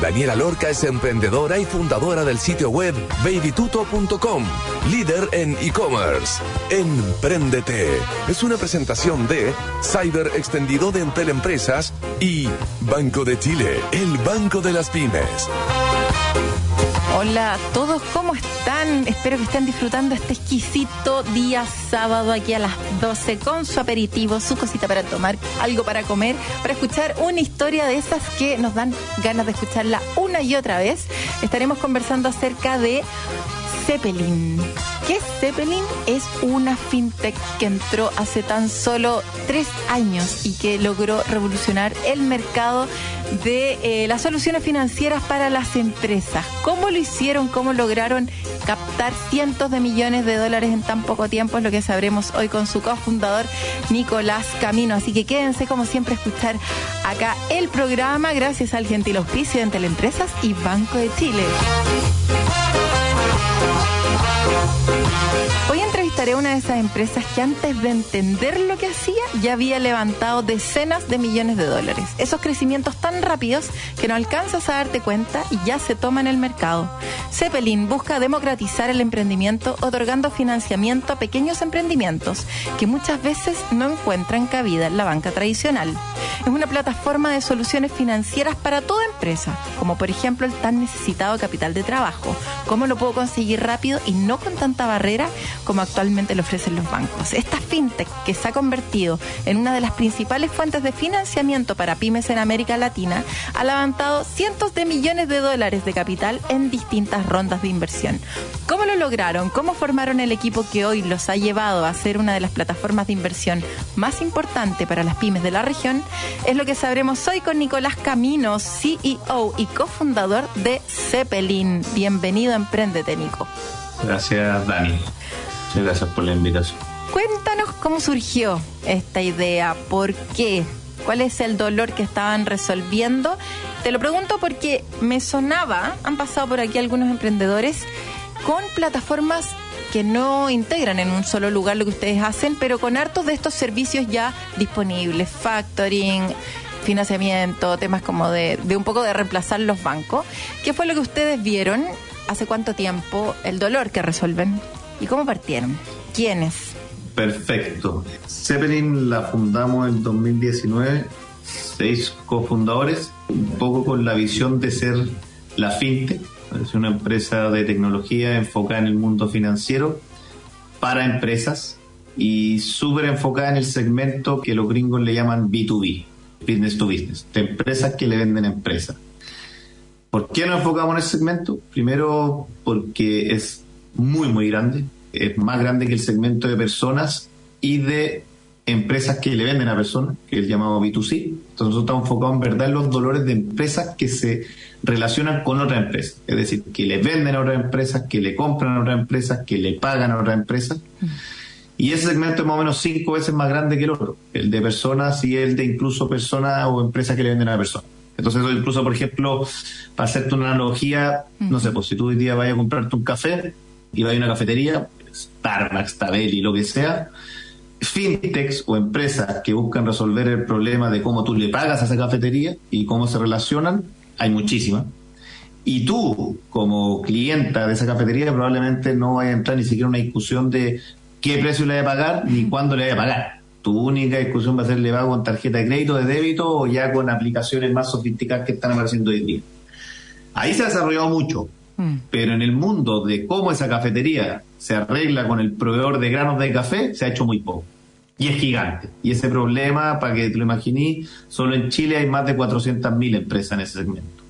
Daniela Lorca es emprendedora y fundadora del sitio web babytuto.com, líder en e-commerce. Empréndete es una presentación de Cyber Extendido de Entel Empresas y Banco de Chile, el banco de las pymes. Hola a todos, ¿cómo están? Espero que estén disfrutando este exquisito día sábado aquí a las 12 con su aperitivo, su cosita para tomar, algo para comer, para escuchar una historia de esas que nos dan ganas de escucharla una y otra vez. Estaremos conversando acerca de Zeppelin. ¿Qué es Zeppelin? Es una fintech que entró hace tan solo tres años y que logró revolucionar el mercado de eh, las soluciones financieras para las empresas. ¿Cómo lo hicieron? ¿Cómo lograron captar cientos de millones de dólares en tan poco tiempo? Es lo que sabremos hoy con su cofundador Nicolás Camino. Así que quédense como siempre a escuchar acá el programa gracias al gentil auspicio de Empresas y Banco de Chile. Hoy entrevistaré a una de esas empresas que antes de entender lo que hacía ya había levantado decenas de millones de dólares. Esos crecimientos tan rápidos que no alcanzas a darte cuenta y ya se toman el mercado. Zeppelin busca democratizar el emprendimiento otorgando financiamiento a pequeños emprendimientos que muchas veces no encuentran cabida en la banca tradicional. Es una plataforma de soluciones financieras para toda empresa, como por ejemplo el tan necesitado capital de trabajo. ¿Cómo lo puedo conseguir rápido y no con tanta barrera como actualmente lo ofrecen los bancos? Esta fintech que se ha convertido en una de las principales fuentes de financiamiento para pymes en América Latina ha levantado cientos de millones de dólares de capital en distintas rondas de inversión. ¿Cómo lo lograron? ¿Cómo formaron el equipo que hoy los ha llevado a ser una de las plataformas de inversión más importante para las pymes de la región? Es lo que sabremos hoy con Nicolás Caminos, CEO y cofundador de Zeppelin. Bienvenido a Emprendete, Nico. Gracias, Dani. Gracias por la invitación. Cuéntanos cómo surgió esta idea, por qué, cuál es el dolor que estaban resolviendo. Te lo pregunto porque me sonaba, han pasado por aquí algunos emprendedores con plataformas que no integran en un solo lugar lo que ustedes hacen, pero con hartos de estos servicios ya disponibles, factoring, financiamiento, temas como de un poco de reemplazar los bancos. ¿Qué fue lo que ustedes vieron? ¿Hace cuánto tiempo? ¿El dolor que resuelven? ¿Y cómo partieron? ¿Quiénes? Perfecto. Zeppelin la fundamos en 2019, seis cofundadores, un poco con la visión de ser la fintech, es una empresa de tecnología enfocada en el mundo financiero para empresas y súper enfocada en el segmento que los gringos le llaman B2B, business to business, de empresas que le venden empresas. ¿Por qué nos enfocamos en ese segmento? Primero porque es muy, muy grande. Es más grande que el segmento de personas y de empresas que le venden a personas, que es llamado B2C. Entonces nosotros estamos enfocados en verdad los dolores de empresas que se relacionan con otra empresa. Es decir, que le venden a otras empresas, que le compran a otras empresas, que le pagan a otras empresas. Y ese segmento es más o menos cinco veces más grande que el otro, el de personas y el de incluso personas o empresas que le venden a personas. Entonces, incluso, por ejemplo, para hacerte una analogía, no sé, pues si tú hoy día vas a comprarte un café y vas a una cafetería, Starbucks, Tabelli, lo que sea, fintechs o empresas que buscan resolver el problema de cómo tú le pagas a esa cafetería y cómo se relacionan, hay muchísimas. Y tú, como clienta de esa cafetería, probablemente no vayas a entrar ni siquiera en una discusión de qué precio le voy a pagar ni cuándo le voy a pagar. Tu única discusión va a ser le pago con tarjeta de crédito, de débito o ya con aplicaciones más sofisticadas que están apareciendo hoy en día. Ahí se ha desarrollado mucho, mm. pero en el mundo de cómo esa cafetería se arregla con el proveedor de granos de café, se ha hecho muy poco. Y es gigante. Y ese problema, para que te lo imagines, solo en Chile hay más de 400.000 empresas en ese segmento.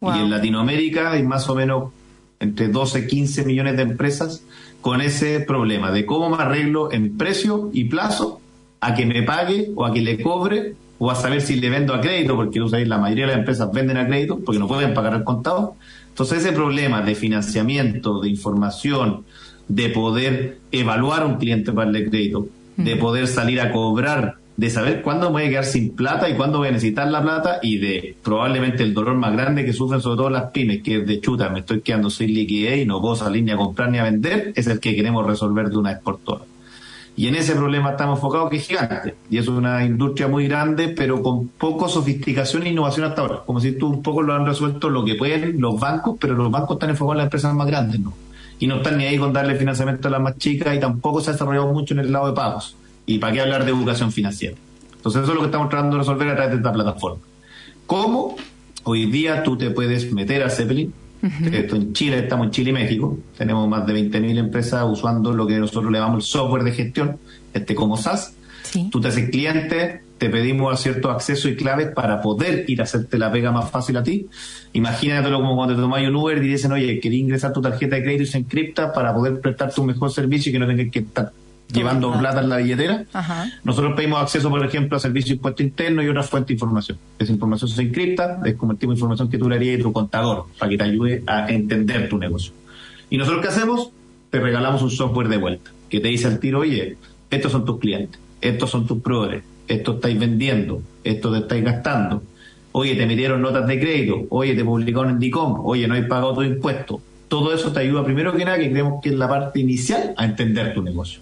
Y en Latinoamérica hay más o menos entre 12 y 15 millones de empresas con ese problema de cómo me arreglo en precio y plazo a que me pague o a que le cobre o a saber si le vendo a crédito, porque la mayoría de las empresas venden a crédito porque no pueden pagar al contado. Entonces ese problema de financiamiento, de información, de poder evaluar a un cliente para el crédito, de poder salir a cobrar de saber cuándo me voy a quedar sin plata y cuándo voy a necesitar la plata y de probablemente el dolor más grande que sufren sobre todo las pymes, que es de chuta, me estoy quedando sin liquidez y no puedo salir ni a comprar ni a vender, es el que queremos resolver de una vez por todas. Y en ese problema estamos enfocados que es gigante. Y es una industria muy grande, pero con poco sofisticación e innovación hasta ahora. Como si tú un poco lo han resuelto lo que pueden los bancos, pero los bancos están enfocados en las empresas más grandes, ¿no? Y no están ni ahí con darle financiamiento a las más chicas y tampoco se ha desarrollado mucho en el lado de pagos. ¿Y para qué hablar de educación financiera? Entonces eso es lo que estamos tratando de resolver a través de esta plataforma. ¿Cómo? Hoy día tú te puedes meter a Zeppelin. Esto en Chile, estamos en Chile y México. Tenemos más de 20.000 empresas usando lo que nosotros le llamamos el software de gestión, este como SaaS. Tú te haces cliente, te pedimos ciertos accesos y claves para poder ir a hacerte la pega más fácil a ti. Imagínatelo como cuando te tomas un Uber y dicen, oye, quería ingresar tu tarjeta de crédito y se encripta para poder prestar tu mejor servicio y que no tengas que estar llevando plata en la billetera. Nosotros pedimos acceso, por ejemplo, a servicios de impuesto interno y otra fuente de información. Esa información se encripta, es como el tipo de información que tú le harías a tu contador para que te ayude a entender tu negocio. ¿Y nosotros qué hacemos? Te regalamos un software de vuelta que te dice al tiro, oye, estos son tus clientes, estos son tus proveedores, esto estáis vendiendo, esto te estáis gastando. Oye, te emitieron notas de crédito, oye, te publicaron en DICOM, oye, no hay pagado tu impuesto. Todo eso te ayuda primero que nada, que creemos que es la parte inicial, a entender tu negocio.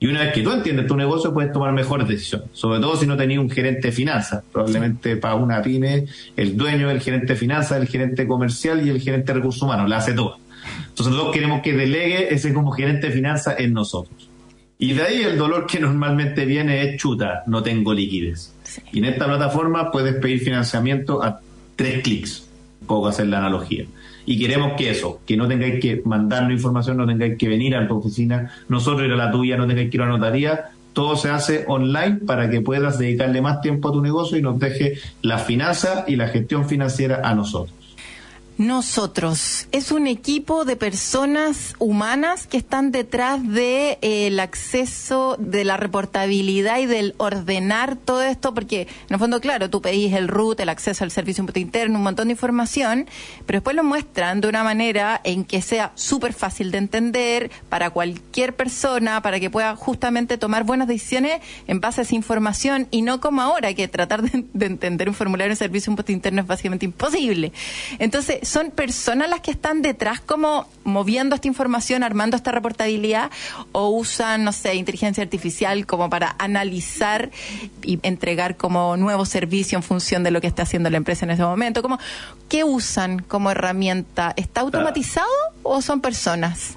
Y una vez que tú entiendes tu negocio, puedes tomar mejores decisiones. Sobre todo si no tenías un gerente de finanzas. Probablemente para una pyme, el dueño, el gerente de finanzas, el gerente comercial y el gerente de recursos humanos. La hace todo. Entonces nosotros queremos que delegue ese como gerente de finanzas en nosotros. Y de ahí el dolor que normalmente viene es chuta, no tengo liquidez. Y en esta plataforma puedes pedir financiamiento a tres clics. Puedo hacer la analogía y queremos que eso, que no tengáis que mandarnos información, no tengáis que venir a tu oficina, nosotros ir a la tuya, no tengáis que ir a la notaría, todo se hace online para que puedas dedicarle más tiempo a tu negocio y nos deje la finanza y la gestión financiera a nosotros. Nosotros es un equipo de personas humanas que están detrás de eh, acceso de la reportabilidad y del ordenar todo esto, porque en el fondo, claro, tú pedís el root, el acceso al servicio interno, un montón de información, pero después lo muestran de una manera en que sea súper fácil de entender para cualquier persona, para que pueda justamente tomar buenas decisiones en base a esa información y no como ahora, que tratar de, entender un formulario de servicio interno es básicamente imposible. Entonces, son personas las que están detrás como moviendo esta información, armando esta reportabilidad o usan, no sé, inteligencia artificial como para analizar y entregar como nuevo servicio en función de lo que está haciendo la empresa en ese momento. Como, ¿Qué usan como herramienta? ¿Está automatizado o son personas?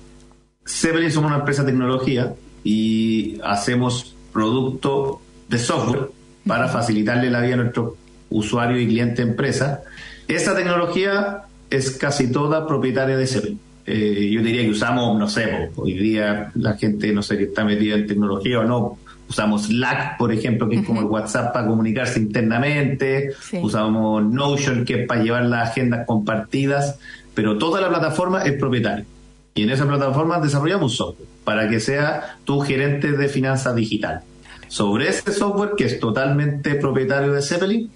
Zeppelin somos una empresa de tecnología y hacemos producto de software para facilitarle la vida a nuestro usuario y cliente empresa. Esta tecnología es casi toda propietaria de Zeppelin. Eh, yo diría que usamos, no sé, hoy día la gente, no sé, que está metida en tecnología o no, usamos Slack, por ejemplo, que es como el WhatsApp para comunicarse internamente, usamos Notion, que es para llevar las agendas compartidas, pero toda la plataforma es propietaria. Y en esa plataforma desarrollamos un software para que sea tu gerente de finanzas digital. Sobre ese software, que es totalmente propietario de Zeppelin,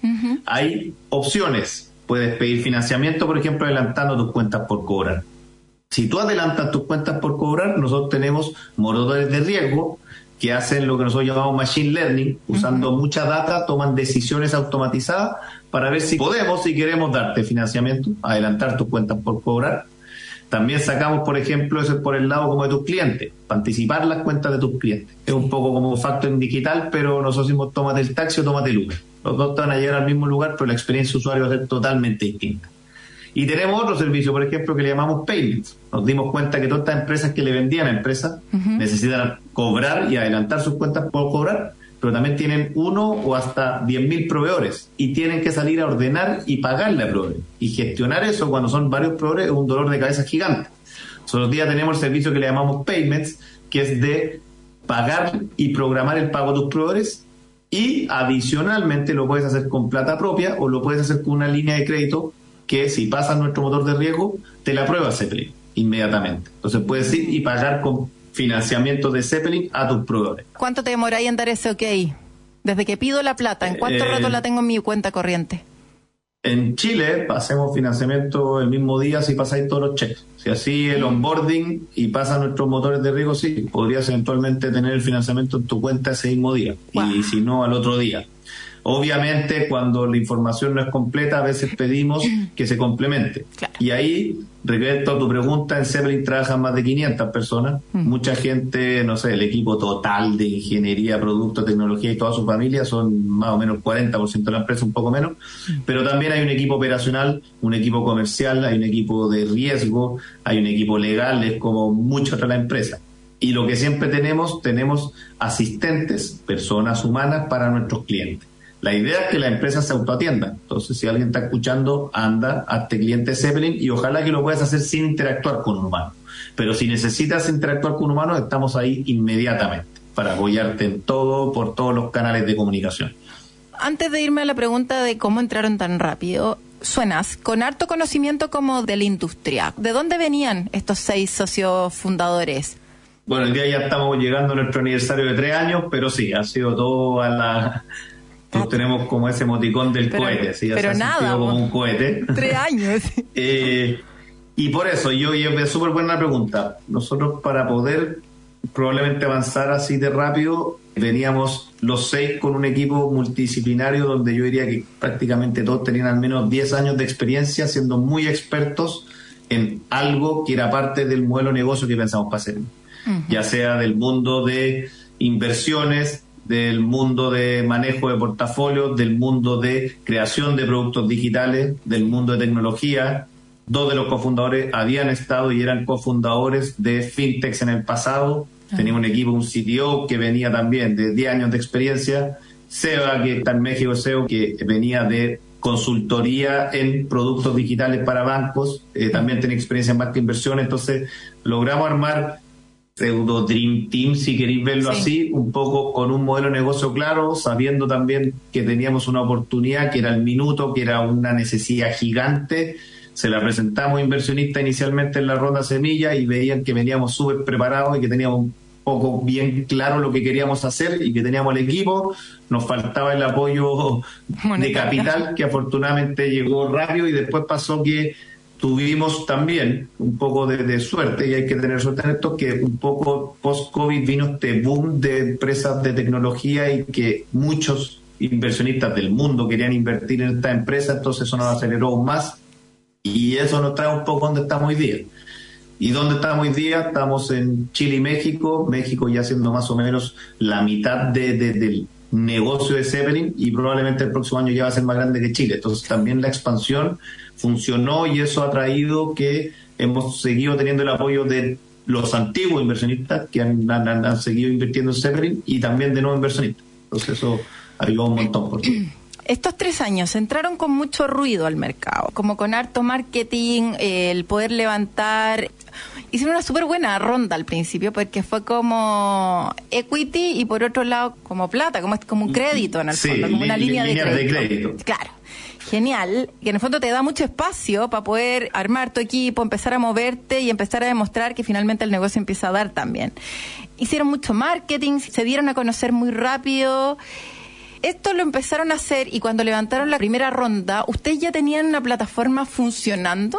hay opciones Puedes pedir financiamiento, por ejemplo, adelantando tus cuentas por cobrar. Si tú adelantas tus cuentas por cobrar, nosotros tenemos moradores de riesgo que hacen lo que nosotros llamamos machine learning, usando mucha data, toman decisiones automatizadas para ver si podemos, si queremos darte financiamiento, adelantar tus cuentas por cobrar. También sacamos, por ejemplo, eso por el lado como de tus clientes, para anticipar las cuentas de tus clientes. Es un poco como factor en digital, pero nosotros decimos tómate el taxi o tómate el Uber. Los dos van a llegar al mismo lugar, pero la experiencia de usuario va a ser totalmente distinta. Y tenemos otro servicio, por ejemplo, que le llamamos payments. Nos dimos cuenta que todas estas empresas que le vendían a empresas necesitan cobrar y adelantar sus cuentas por cobrar, pero también tienen uno o hasta 10.000 proveedores y tienen que salir a ordenar y pagarle a proveedores. Y gestionar eso cuando son varios proveedores es un dolor de cabeza gigante. Solo día tenemos el servicio que le llamamos payments, que es de pagar y programar el pago de tus proveedores y adicionalmente lo puedes hacer con plata propia o lo puedes hacer con una línea de crédito que si pasa nuestro motor de riesgo, te la prueba Zeppelin inmediatamente. Entonces puedes ir y pagar con financiamiento de Zeppelin a tus proveedores. ¿Cuánto te demoráis en dar ese ok? Desde que pido la plata, ¿en cuánto eh, rato la tengo en mi cuenta corriente? En Chile hacemos financiamiento el mismo día si pasáis todos los cheques. Si así el onboarding y pasan nuestros motores de riesgo, sí, podrías eventualmente tener el financiamiento en tu cuenta ese mismo día. Y si no, al otro día. Obviamente, cuando la información no es completa, a veces pedimos que se complemente. Y ahí, respecto a tu pregunta, en Zeppelin trabajan más de 500 personas. Mucha gente, no sé, el equipo total de ingeniería, producto, tecnología y toda su familia son más o menos 40% de la empresa, un poco menos. Pero también hay un equipo operacional, un equipo comercial, hay un equipo de riesgo, hay un equipo legal, es como mucho otra la empresa. Y lo que siempre tenemos, tenemos asistentes, personas humanas para nuestros clientes. La idea es que la empresa se autoatienda. Entonces, si alguien está escuchando, anda, hazte cliente Zeppelin y ojalá que lo puedas hacer sin interactuar con un humano. Pero si necesitas interactuar con un humano, estamos ahí inmediatamente para apoyarte en todo, por todos los canales de comunicación. Antes de irme a la pregunta de cómo entraron tan rápido, suenas con harto conocimiento como de la industria. ¿De dónde venían estos seis socios fundadores? Bueno, el día ya estamos llegando a nuestro aniversario de tres años, pero sí, ha sido todo a la, tenemos como ese emoticón del cohete, ¿sí? pero nada, como un cohete. Tres años. Eh, y por eso, yo, y es súper buena pregunta. Nosotros para poder probablemente avanzar así de rápido, veníamos los seis con un equipo multidisciplinario donde yo diría que prácticamente todos tenían al menos 10 años de experiencia siendo muy expertos en algo que era parte del modelo de negocio que pensamos para hacer. Ya sea del mundo de inversiones, del mundo de manejo de portafolios, del mundo de creación de productos digitales, del mundo de tecnología. Dos de los cofundadores habían estado y eran cofundadores de fintechs en el pasado. Ah. Tenía un equipo, un CTO que venía también de 10 años de experiencia. Seba, que está en México, SEO, que venía de consultoría en productos digitales para bancos, eh, también tiene experiencia en banca de inversión, entonces logramos armar pseudo Dream Team, si queréis verlo así, un poco con un modelo de negocio claro, sabiendo también que teníamos una oportunidad, que era el minuto, que era una necesidad gigante. Se la presentamos a inversionistas inicialmente en la ronda semilla y veían que veníamos súper preparados y que teníamos un poco bien claro lo que queríamos hacer y que teníamos el equipo. Nos faltaba el apoyo de capital, que afortunadamente llegó rápido y después pasó que tuvimos también un poco de, suerte, y hay que tener suerte en esto, que un poco post-COVID vino este boom de empresas de tecnología y que muchos inversionistas del mundo querían invertir en esta empresa, entonces eso nos aceleró aún más y eso nos trae un poco donde estamos hoy día. ¿Y dónde estamos hoy día? Estamos en Chile y México, México ya siendo más o menos la mitad de, del negocio de Zeppelin y probablemente el próximo año ya va a ser más grande que Chile. Entonces también la expansión funcionó y eso ha traído que hemos seguido teniendo el apoyo de los antiguos inversionistas que han, han, seguido invirtiendo en Zeppelin y también de nuevos inversionistas. Entonces eso ayudó un montón. Por Estos tres años entraron con mucho ruido al mercado, como con harto marketing, el poder levantar. Hicieron una súper buena ronda al principio porque fue como equity y por otro lado como plata, como, como un crédito en el fondo, como una línea, de, crédito. de crédito. Claro genial, que en el fondo te da mucho espacio para poder armar tu equipo, empezar a moverte y empezar a demostrar que finalmente el negocio empieza a dar también. Hicieron mucho marketing, se dieron a conocer muy rápido. Esto lo empezaron a hacer y cuando levantaron la primera ronda, ¿ustedes ya tenían una plataforma funcionando?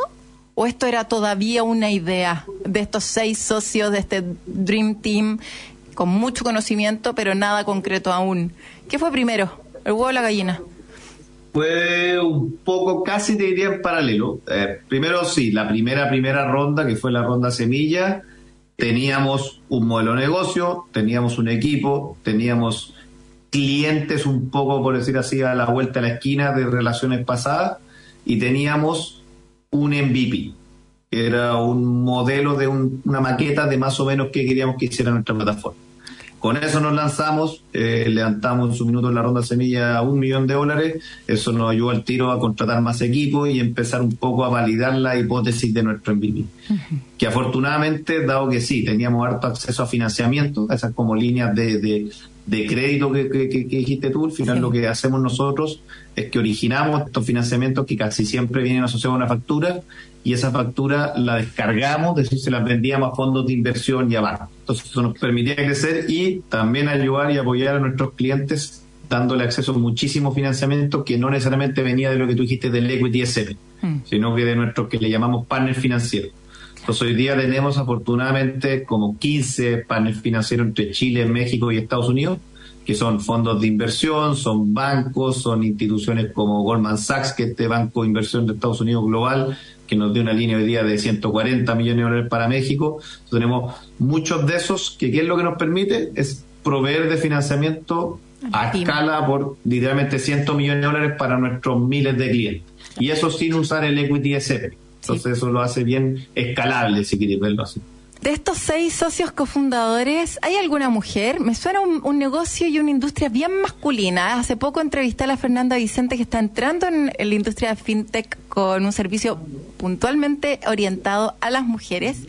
¿O esto era todavía una idea de estos seis socios de este Dream Team con mucho conocimiento, pero nada concreto aún? ¿Qué fue primero? ¿El huevo o la gallina? Fue un poco, casi te diría en paralelo. Eh, primero sí, la primera, primera ronda, que fue la ronda semilla, teníamos un modelo de negocio, teníamos un equipo, teníamos clientes un poco, por decir así, a la vuelta a la esquina de relaciones pasadas y teníamos un MVP. Era un modelo de una maqueta de más o menos que queríamos que hiciera nuestra plataforma. Con eso nos lanzamos, eh, levantamos en su minuto en la ronda semilla a un millón de dólares, eso nos ayudó al tiro a contratar más equipos y empezar un poco a validar la hipótesis de nuestro MVP. Que afortunadamente, dado que sí, teníamos harto acceso a financiamiento, esas como líneas de, crédito que, dijiste tú, al final lo que hacemos nosotros es que originamos estos financiamientos que casi siempre vienen asociados a una factura y esa factura la descargamos, es decir, se la vendíamos a fondos de inversión y a bancos. Entonces eso nos permitía crecer y también ayudar y apoyar a nuestros clientes dándole acceso a muchísimo financiamiento que no necesariamente venía de lo que tú dijiste del equity SM, mm. sino que de nuestros que le llamamos partners financieros. Entonces hoy día tenemos afortunadamente como 15 partners financieros entre Chile, México y Estados Unidos, que son fondos de inversión, son bancos, son instituciones como Goldman Sachs, que es este banco de inversión de Estados Unidos global, que nos dio una línea hoy día de 140 millones de dólares para México. tenemos muchos de esos que ¿qué es lo que nos permite? Es proveer de financiamiento a escala por literalmente 100 millones de dólares para nuestros miles de clientes. Y eso sin usar el equity SP. Entonces eso lo hace bien escalable, si quieres verlo así. De estos seis socios cofundadores, ¿hay alguna mujer? Me suena un, negocio y una industria bien masculina. Hace poco entrevisté a la Fernanda Vicente que está entrando en la industria de fintech con un servicio puntualmente orientado a las mujeres.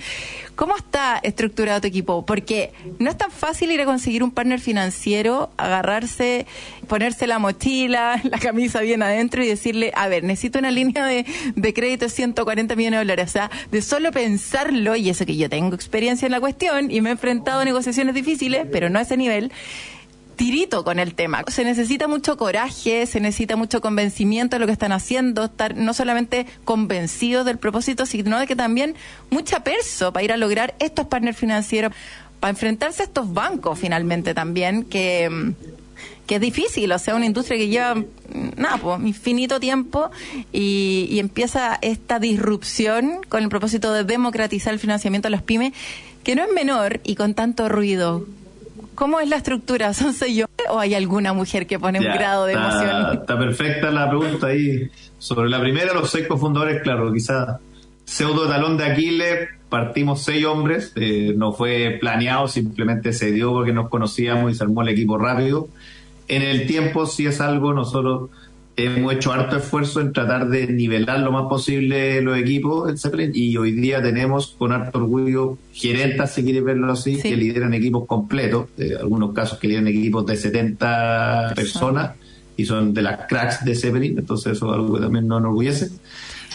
¿Cómo está estructurado tu equipo? Porque no es tan fácil ir a conseguir un partner financiero, agarrarse, ponerse la mochila, la camisa bien adentro y decirle, a ver, necesito una línea de, de crédito de 140 millones de dólares. O sea, de solo pensarlo, y eso que yo tengo experiencia en la cuestión y me he enfrentado a negociaciones difíciles, pero no a ese nivel tirito con el tema. Se necesita mucho coraje, se necesita mucho convencimiento de lo que están haciendo, estar no solamente convencidos del propósito, sino de que también mucha perso para ir a lograr estos partners financieros, para enfrentarse a estos bancos finalmente también, que que es difícil, o sea, una industria que lleva, nada, pues, infinito tiempo y, y empieza esta disrupción con el propósito de democratizar el financiamiento a las pymes, que no es menor y con tanto ruido. ¿Cómo es la estructura? ¿Son yo o hay alguna mujer que pone un grado de emoción? Está perfecta la pregunta ahí. Sobre la primera, los seis cofundadores, claro, quizás pseudo talón de Aquiles, partimos seis hombres, eh, no fue planeado, simplemente se dio porque nos conocíamos y se armó el equipo rápido. En el tiempo, si es algo, nosotros hemos hecho harto esfuerzo en tratar de nivelar lo más posible los equipos en Zeppelin y hoy día tenemos con harto orgullo gerentes, si quieres verlo así, que lideran equipos completos, en algunos casos que lideran equipos de 70 personas y son de las cracks de Zeppelin, entonces eso es algo que también nos enorgullece.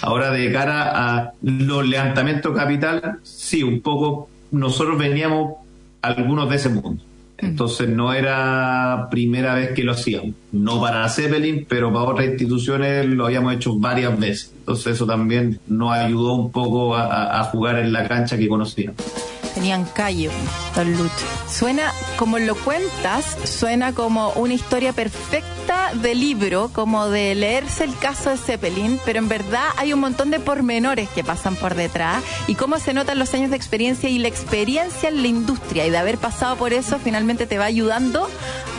Ahora de cara a los levantamientos capital, sí, un poco nosotros veníamos algunos de ese mundo entonces no era primera vez que lo hacíamos. No para Zeppelin, pero para otras instituciones lo habíamos hecho varias veces. Entonces eso también nos ayudó un poco a, jugar en la cancha que conocíamos tenían callo, Don Lucho. Suena, como lo cuentas, suena como una historia perfecta de libro, como de leerse el caso de Zeppelin, pero en verdad hay un montón de pormenores que pasan por detrás y cómo se notan los años de experiencia y la experiencia en la industria y de haber pasado por eso finalmente te va ayudando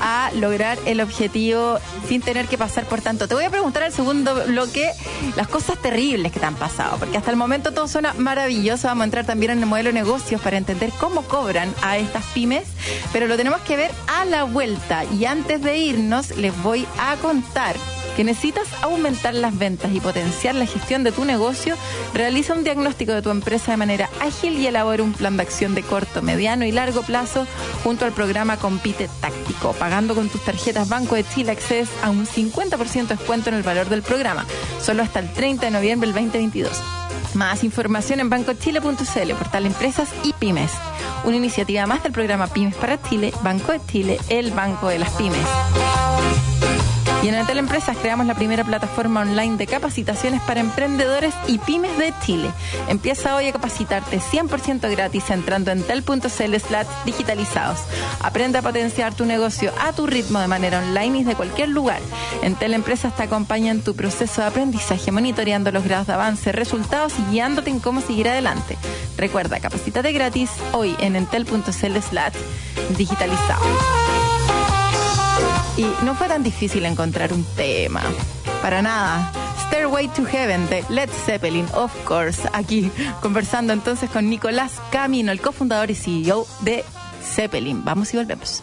a lograr el objetivo sin tener que pasar por tanto. Te voy a preguntar al segundo bloque las cosas terribles que te han pasado, porque hasta el momento todo suena maravilloso. Vamos a entrar también en el modelo de negocios para entender cómo cobran a estas pymes, pero lo tenemos que ver a la vuelta. Y antes de irnos, les voy a contar que necesitas aumentar las ventas y potenciar la gestión de tu negocio, realiza un diagnóstico de tu empresa de manera ágil y elabora un plan de acción de corto, mediano y largo plazo junto al programa Compite Táctico, pagando con tus tarjetas Banco de Chile Access a un 50% de descuento en el valor del programa, solo hasta el 30 de noviembre del 2022. Más información en bancochile.cl, portal Empresas y Pymes. Una iniciativa más del programa Pymes para Chile, Banco de Chile, el banco de las pymes. Y en Entel Empresas creamos la primera plataforma online de capacitaciones para emprendedores y pymes de Chile. Empieza hoy a capacitarte 100% gratis entrando en tel.cl digitalizados. Aprende a potenciar tu negocio a tu ritmo de manera online y desde cualquier lugar. Entel Empresas te acompaña en tu proceso de aprendizaje, monitoreando los grados de avance, resultados y guiándote en cómo seguir adelante. Recuerda, capacítate gratis hoy en entel.cl slash digitalizados. Y no fue tan difícil encontrar un tema. Para nada. Stairway to Heaven de Led Zeppelin, of course. Aquí conversando entonces con Nicolás Camino, el cofundador y CEO de Zeppelin. Vamos y volvemos.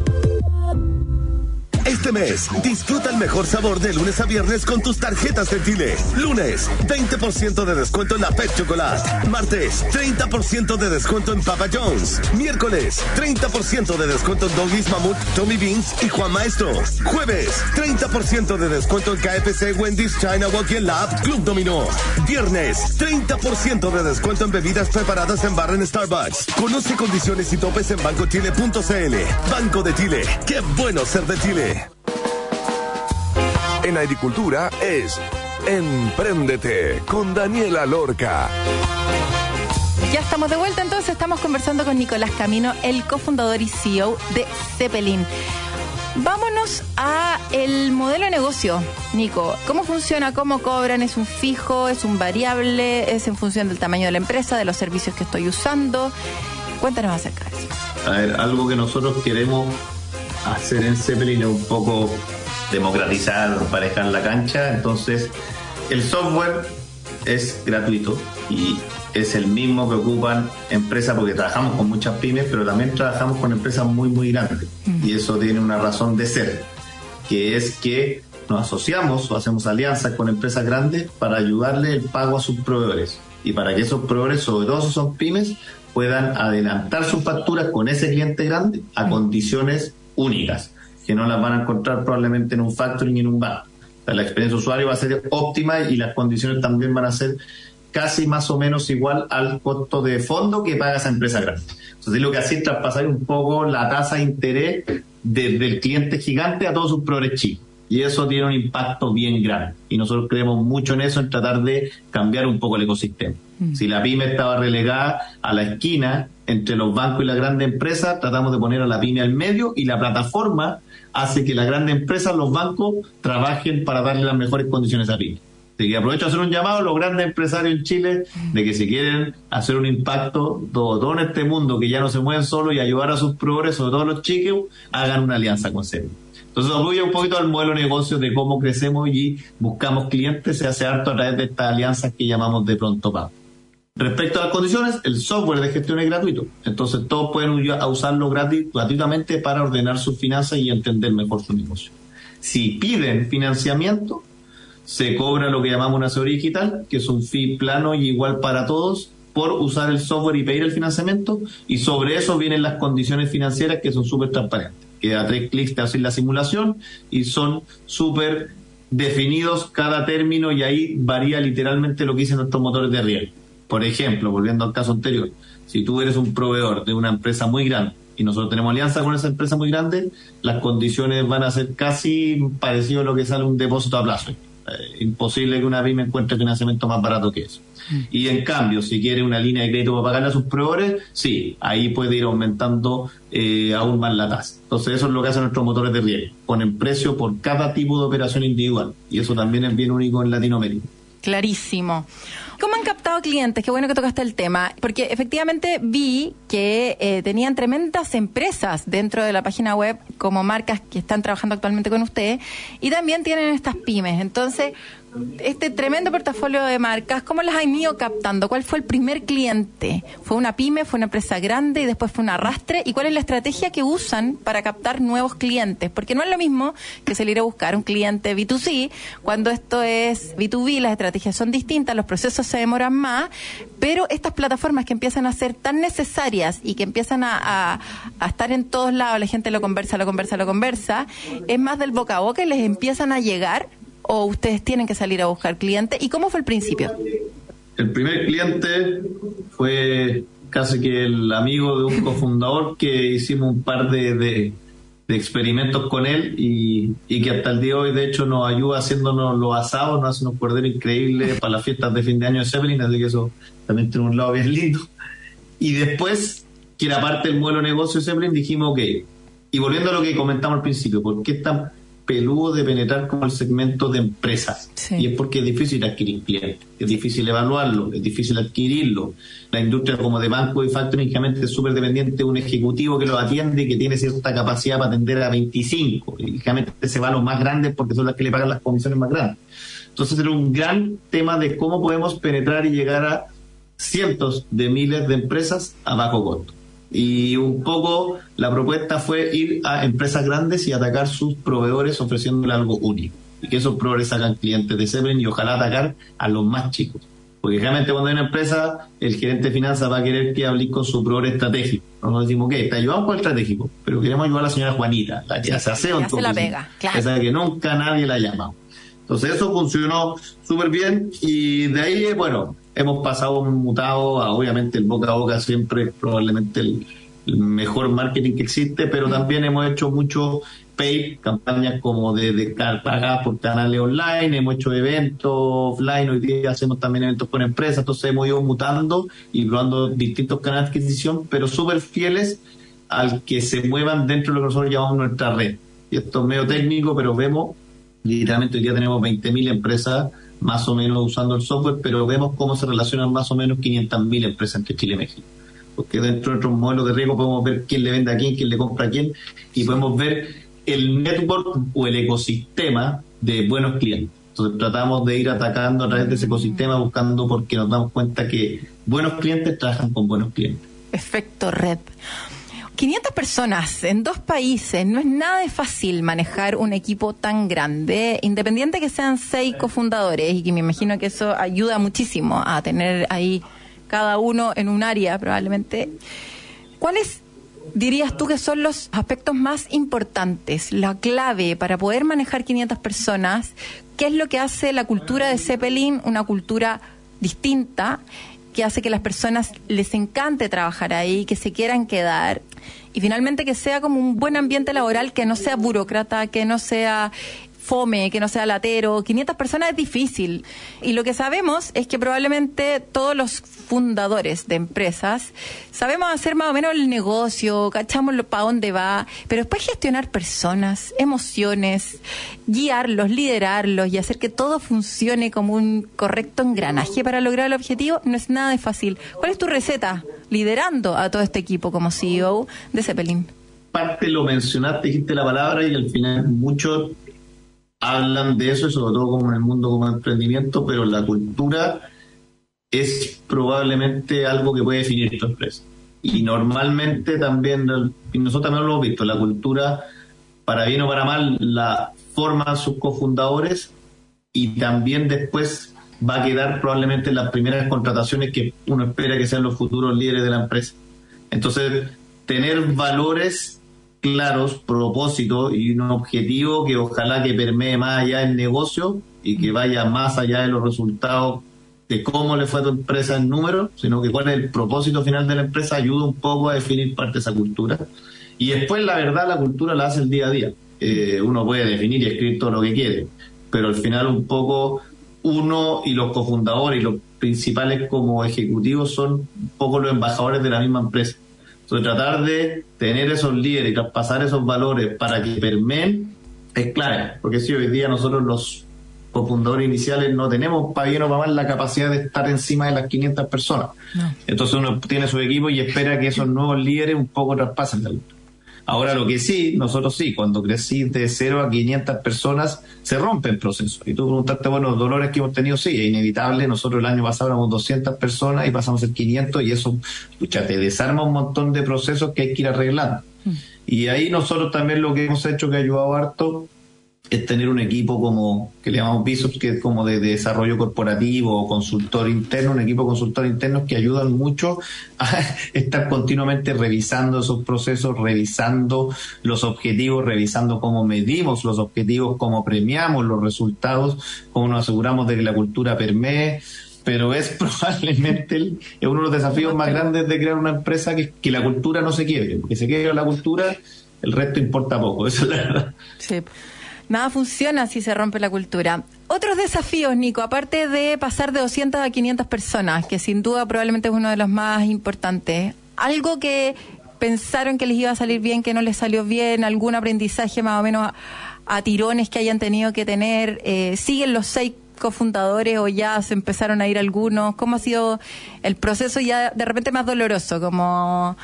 Este mes, disfruta el mejor sabor de lunes a viernes con tus tarjetas de Chile. Lunes, 20% de descuento en la Pet Chocolate. Martes, 30% de descuento en Papa John's. Miércoles, 30% de descuento en Doggies Mammoth, Tommy Beans y Juan Maestro. Jueves, 30% de descuento en KFC, Wendy's, China Walk y en la app Club Dominó. Viernes, 30% de descuento en bebidas preparadas en bar en Starbucks. Conoce condiciones y topes en bancochile.cl. Banco de Chile. Qué bueno ser de Chile. En agricultura es Empréndete con Daniela Lorca. Ya estamos de vuelta, entonces estamos conversando con Nicolás Camino, el cofundador y CEO de Zeppelin. Vámonos a el modelo de negocio, Nico. ¿Cómo funciona? ¿Cómo cobran? ¿Es un fijo? ¿Es un variable? ¿Es en función del tamaño de la empresa, de los servicios que estoy usando? Cuéntanos acerca de eso. A ver, algo que nosotros queremos hacer en Zeppelin es un poco democratizar, parejar la cancha. Entonces, el software es gratuito y es el mismo que ocupan empresas, porque trabajamos con muchas pymes, pero también trabajamos con empresas muy, muy grandes. Y eso tiene una razón de ser, que es que nos asociamos o hacemos alianzas con empresas grandes para ayudarle el pago a sus proveedores. Y para que esos proveedores, sobre todo si son pymes, puedan adelantar sus facturas con ese cliente grande a condiciones únicas, que no las van a encontrar probablemente en un factoring y en un banco. O sea, la experiencia de usuario va a ser óptima y las condiciones también van a ser casi más o menos igual al costo de fondo que paga esa empresa grande. Entonces lo que hace es traspasar un poco la tasa de interés desde el cliente gigante a todos sus proveedores chicos. Y eso tiene un impacto bien grande. Y nosotros creemos mucho en eso, en tratar de cambiar un poco el ecosistema. Si la pyme estaba relegada a la esquina entre los bancos y las grandes empresas, tratamos de poner a la pyme al medio y la plataforma hace que las grandes empresas, los bancos, trabajen para darle las mejores condiciones a pyme. Así que aprovecho a hacer un llamado a los grandes empresarios en Chile de que si quieren hacer un impacto todo, en este mundo que ya no se mueven solo y ayudar a sus proveedores, sobre todo los chicos, hagan una alianza con Zeppelin. Entonces voy un poquito al modelo de negocio de cómo crecemos y buscamos clientes, se hace harto a través de estas alianzas que llamamos de pronto pago. Respecto a las condiciones, el software de gestión es gratuito. Entonces todos pueden usarlo gratuitamente para ordenar sus finanzas y entender mejor su negocio. Si piden financiamiento, se cobra lo que llamamos una asesoría digital, que es un fee plano y igual para todos por usar el software y pedir el financiamiento y sobre eso vienen las condiciones financieras que son súper transparentes, que a tres clics te hacen la simulación y son súper definidos cada término y ahí varía literalmente lo que dicen nuestros motores de riesgo. Por ejemplo, volviendo al caso anterior, si tú eres un proveedor de una empresa muy grande y nosotros tenemos alianza con esa empresa muy grande, las condiciones van a ser casi parecido a lo que sale un depósito a plazo. Eh, imposible que una pyme encuentre financiamiento más barato que eso. Y en cambio, si quiere una línea de crédito para pagarle a sus proveedores, sí, ahí puede ir aumentando eh, aún más la tasa. Entonces eso es lo que hacen nuestros motores de riesgo. Ponen precio por cada tipo de operación individual. Y eso también es bien único en Latinoamérica. Clarísimo. ¿Cómo han captado clientes? Qué bueno que tocaste el tema, porque efectivamente vi que eh, tenían tremendas empresas dentro de la página web como marcas que están trabajando actualmente con ustedes y también tienen estas pymes. Entonces, este tremendo portafolio de marcas, ¿cómo las han ido captando? ¿Cuál fue el primer cliente? ¿Fue una pyme, fue una empresa grande y después fue un arrastre? ¿Y cuál es la estrategia que usan para captar nuevos clientes? Porque no es lo mismo que salir a buscar un cliente B2C cuando esto es B2B, las estrategias son distintas, los procesos se demoran más, pero estas plataformas que empiezan a ser tan necesarias y que empiezan a, a- estar en todos lados, la gente lo conversa, lo conversa, lo conversa, es más del boca a boca y les empiezan a llegar o ustedes tienen que salir a buscar clientes? ¿Y cómo fue el principio? El primer cliente fue casi que el amigo de un cofundador que hicimos un par de, de- experimentos con él y, y que hasta el día de hoy de hecho nos ayuda haciéndonos los asados, nos hace unos corderos increíbles para las fiestas de fin de año de Zeppelin, así que eso también tiene un lado bien lindo. Y después, que era parte del modelo de negocio de Zeppelin, dijimos, ok, y volviendo a lo que comentamos al principio, ¿por qué tan peludo de penetrar como el segmento de empresas? Sí. Y es porque es difícil adquirir clientes, es difícil evaluarlo, es difícil adquirirlo. La industria como de banco y factoring es súper dependiente de un ejecutivo que lo atiende y que tiene cierta capacidad para atender a 25. Y generalmente se va a los más grandes porque son las que le pagan las comisiones más grandes. Entonces era un gran tema de cómo podemos penetrar y llegar a cientos de miles de empresas a bajo costo. Y un poco la propuesta fue ir a empresas grandes y atacar sus proveedores ofreciéndole algo único. Y que esos proveedores hagan clientes de Zeppelin y ojalá atacar a los más chicos. Porque realmente cuando hay una empresa, el gerente de finanzas va a querer que hable con su proveedor estratégico. Nosotros decimos, ¿qué? Te ayudamos con el estratégico, pero queremos ayudar a la señora Juanita, la que hace aseo. que hace la entonces, pega, claro. Esa que nunca nadie la ha llamado. Entonces eso funcionó súper bien y de ahí, bueno, hemos pasado mutado a obviamente el boca a boca siempre probablemente el, el mejor marketing que existe, pero también hemos hecho mucho pay, campañas como de, de pagadas por canales online, hemos hecho eventos offline, hoy día hacemos también eventos con empresas, entonces hemos ido mutando y probando distintos canales de adquisición, pero súper fieles al que se muevan dentro de lo que nosotros llamamos nuestra red. Y esto es medio técnico, pero vemos, literalmente hoy día tenemos 20.000 empresas más o menos usando el software, pero vemos cómo se relacionan más o menos 500.000 empresas entre Chile y México. Porque dentro de nuestros modelos de riesgo podemos ver quién le vende a quién, quién le compra a quién, y podemos ver el network o el ecosistema de buenos clientes. Entonces tratamos de ir atacando a través de ese ecosistema, buscando porque nos damos cuenta que buenos clientes trabajan con buenos clientes. Efecto red. 500 personas en dos países, no es nada fácil manejar un equipo tan grande, independiente que sean seis cofundadores y que me imagino que eso ayuda muchísimo a tener ahí cada uno en un área probablemente. ¿Cuáles dirías tú que son los aspectos más importantes, la clave para poder manejar 500 personas? ¿Qué es lo que hace la cultura de Zeppelin una cultura distinta? Que hace que las personas les encante trabajar ahí, que se quieran quedar y finalmente que sea como un buen ambiente laboral, que no sea burócrata, que no sea fome, que no sea latero. 500 personas es difícil. Y lo que sabemos es que probablemente todos los fundadores de empresas sabemos hacer más o menos el negocio, cachamos para dónde va, pero después gestionar personas, emociones, guiarlos, liderarlos y hacer que todo funcione como un correcto engranaje para lograr el objetivo no es nada de fácil. ¿Cuál es tu receta liderando a todo este equipo como CEO de Zeppelin? Parte lo mencionaste, dijiste la palabra y al final muchos hablan de eso, y sobre todo como en el mundo como emprendimiento, pero la cultura es probablemente algo que puede definir tu empresa. Y normalmente también, nosotros también lo hemos visto, la cultura, para bien o para mal, la forman sus cofundadores y también después va a quedar probablemente en las primeras contrataciones que uno espera que sean los futuros líderes de la empresa. Entonces, tener valores claros, propósito y un objetivo que ojalá que permee más allá del negocio y que vaya más allá de los resultados de cómo le fue a tu empresa en números, sino que cuál es el propósito final de la empresa, ayuda un poco a definir parte de esa cultura. Y después, la verdad, la cultura la hace el día a día. Eh, uno puede definir y escribir todo lo que quiere, pero al final un poco uno y los cofundadores y los principales como ejecutivos son un poco los embajadores de la misma empresa. Entonces tratar de tener esos líderes y traspasar esos valores para que permeen es clave, porque si hoy día nosotros los cofundadores iniciales no tenemos para bien o para mal la capacidad de estar encima de las 500 personas. No. Entonces uno tiene su equipo y espera que esos nuevos líderes un poco traspasen la cultura. Ahora lo que sí, nosotros sí, cuando crecí de 0 a 500 personas, se rompe el proceso. Y tú preguntaste, bueno, los dolores que hemos tenido, sí, es inevitable. Nosotros el año pasado éramos 200 personas y pasamos a ser 500 y eso, escucha, te desarma un montón de procesos que hay que ir arreglando. Y ahí nosotros también lo que hemos hecho que ha ayudado harto es tener un equipo como que le llamamos BISOPS, que es como de, de desarrollo corporativo o consultor interno, un equipo de consultor internos que ayudan mucho a estar continuamente revisando esos procesos, revisando los objetivos, revisando cómo medimos los objetivos, cómo premiamos los resultados, cómo nos aseguramos de que la cultura permee. Pero es probablemente el- es uno de los desafíos más grandes de crear una empresa que, que la cultura no se quiebre. Porque se quiebra la cultura, el resto importa poco, eso es la verdad. Sí. Nada funciona si se rompe la cultura. Otros desafíos, Nico, aparte de pasar de 200 a 500 personas, que sin duda probablemente es uno de los más importantes, algo que pensaron que les iba a salir bien, que no les salió bien, algún aprendizaje más o menos a, a tirones que hayan tenido que tener, eh, siguen los seis cofundadores o ya se empezaron a ir algunos, ¿cómo ha sido el proceso ya de repente más doloroso, como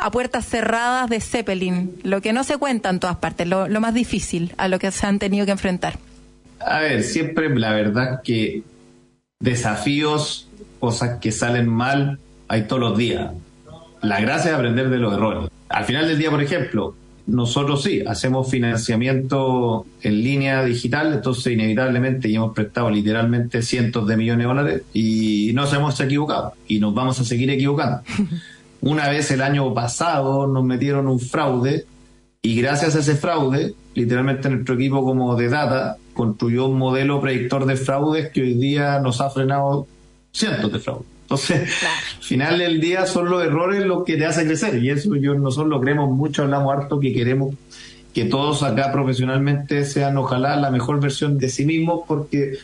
a puertas cerradas de Zeppelin, lo que no se cuenta en todas partes, lo, lo más difícil a lo que se han tenido que enfrentar? A ver, siempre la verdad que desafíos, cosas que salen mal, hay todos los días. la gracia es aprender de los errores. Al final del día, por ejemplo, nosotros sí, hacemos financiamiento en línea digital, entonces inevitablemente y hemos prestado literalmente cientos de millones de dólares y nos hemos equivocado y nos vamos a seguir equivocando. Una vez el año pasado nos metieron un fraude y gracias a ese fraude, literalmente nuestro equipo como de data construyó un modelo predictor de fraudes que hoy día nos ha frenado cientos de fraudes. Entonces, al final del día son los errores los que te hacen crecer y eso yo nosotros lo creemos mucho, hablamos harto que queremos que todos acá profesionalmente sean ojalá la mejor versión de sí mismos porque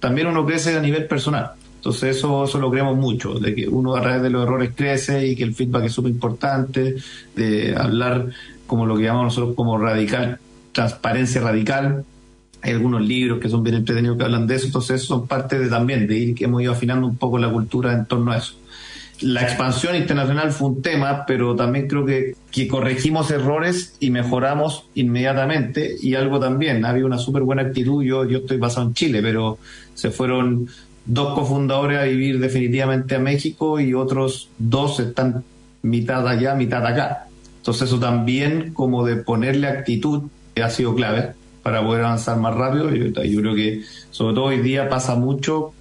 también uno crece a nivel personal. Entonces eso, eso lo creemos mucho, de que uno a través de los errores crece y que el feedback es súper importante, de hablar como lo que llamamos nosotros como radical, transparencia radical, hay algunos libros que son bien entretenidos que hablan de eso, entonces son parte de también de ir que hemos ido afinando un poco la cultura en torno a eso. La expansión internacional fue un tema, pero también creo que, que corregimos errores y mejoramos inmediatamente. Y algo también, había una súper buena actitud. Yo, yo estoy basado en Chile, pero se fueron dos cofundadores a vivir definitivamente a México y otros dos están mitad allá, mitad acá. Entonces eso también como de ponerle actitud ha sido clave para poder avanzar más rápido. Yo, yo creo que sobre todo hoy día pasa mucho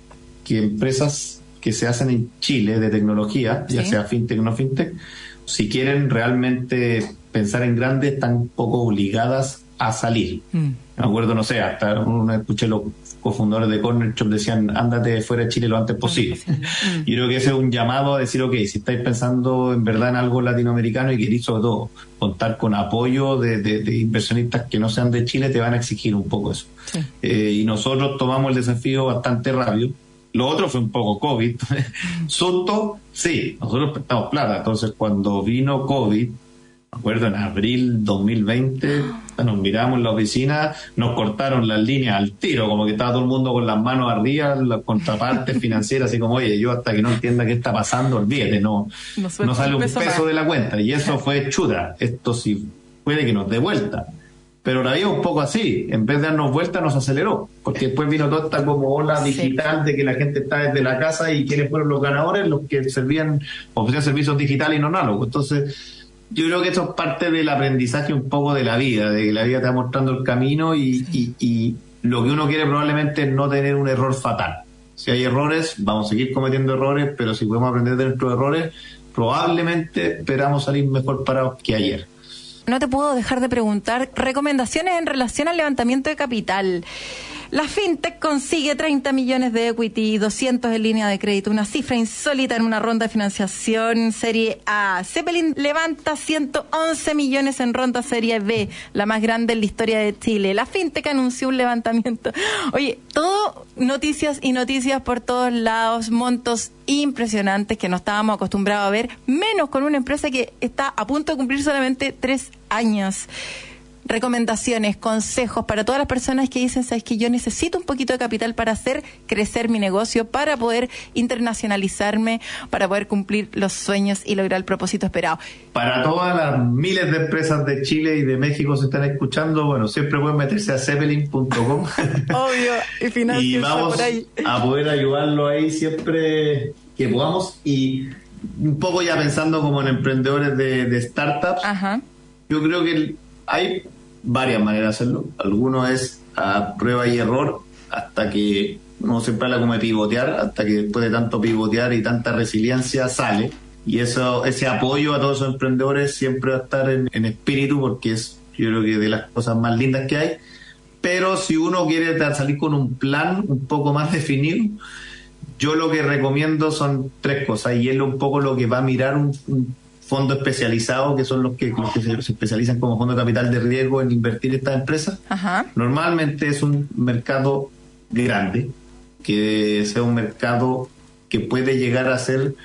que empresas que se hacen en Chile de tecnología, ya sea fintech o no fintech, si quieren realmente pensar en grande, están poco obligadas a salir. Mm. Me acuerdo, no sé, hasta uno escuché los cofundadores de Corner Shop decían, ándate fuera de Chile lo antes posible. Yo creo que ese es un llamado a decir, ok, si estáis pensando en verdad en algo latinoamericano y queréis sobre todo contar con apoyo de, de- de inversionistas que no sean de Chile, te van a exigir un poco eso. Sí. Eh, y nosotros tomamos el desafío bastante rápido. Lo otro fue un poco COVID. Susto, sí, nosotros prestamos plata. Entonces, cuando vino COVID, me acuerdo en abril 2020, nos miramos en la oficina, nos cortaron las líneas al tiro, como que estaba todo el mundo con las manos arriba, las contrapartes financieras, así como, oye, yo hasta que no entienda qué está pasando, olvídate, no, sale un peso de la cuenta. Y eso fue chuta. Esto sí puede que nos dé vuelta. Pero la vida un poco así. En vez de darnos vuelta, nos aceleró. Porque después vino toda esta como ola Sí. digital de que la gente está desde la casa y quiénes fueron los ganadores, los que servían, ofrecían servicios digitales y no análogos. Entonces, yo creo que esto es parte del aprendizaje un poco de la vida, de que la vida va mostrando el camino y, y- y lo que uno quiere probablemente es no tener un error fatal. Si hay errores, vamos a seguir cometiendo errores, pero si podemos aprender de nuestros errores, probablemente esperamos salir mejor parados que ayer. No te puedo dejar de preguntar recomendaciones en relación al levantamiento de capital. La FinTech consigue 30 millones de equity, 200 en línea de crédito, una cifra insólita en una ronda de financiación Serie A. Zeppelin levanta 111 millones en ronda Serie B, la más grande en la historia de Chile. La FinTech anunció un levantamiento. Oye, todo noticias y noticias por todos lados, montos impresionantes que no estábamos acostumbrados a ver, menos con una empresa que está a punto de cumplir solamente tres años recomendaciones, consejos para todas las personas que dicen, sabes que yo necesito un poquito de capital para hacer crecer mi negocio, para poder internacionalizarme, para poder cumplir los sueños y lograr el propósito esperado. Para todas las miles de empresas de Chile y de México se están escuchando, bueno, siempre pueden meterse a zeppelin.com Obvio, y y financiarse vamos por ahí. a poder ayudarlo ahí siempre que podamos y un poco ya pensando como en emprendedores de, de startups, Ajá. yo creo que hay varias maneras de hacerlo. Alguno es a prueba y error hasta que uno siempre habla como de pivotear, hasta que después de tanto pivotear y tanta resiliencia sale. Y eso, ese apoyo a todos esos emprendedores siempre va a estar en, en espíritu porque es, yo creo que de las cosas más lindas que hay. Pero si uno quiere salir con un plan un poco más definido, yo lo que recomiendo son tres cosas y es un poco lo que va a mirar un fondo especializado, que son los que, los que se, se especializan como fondo de capital de riesgo en invertir en estas empresas. Ajá. Normalmente es un mercado grande, que sea un mercado que puede llegar a ser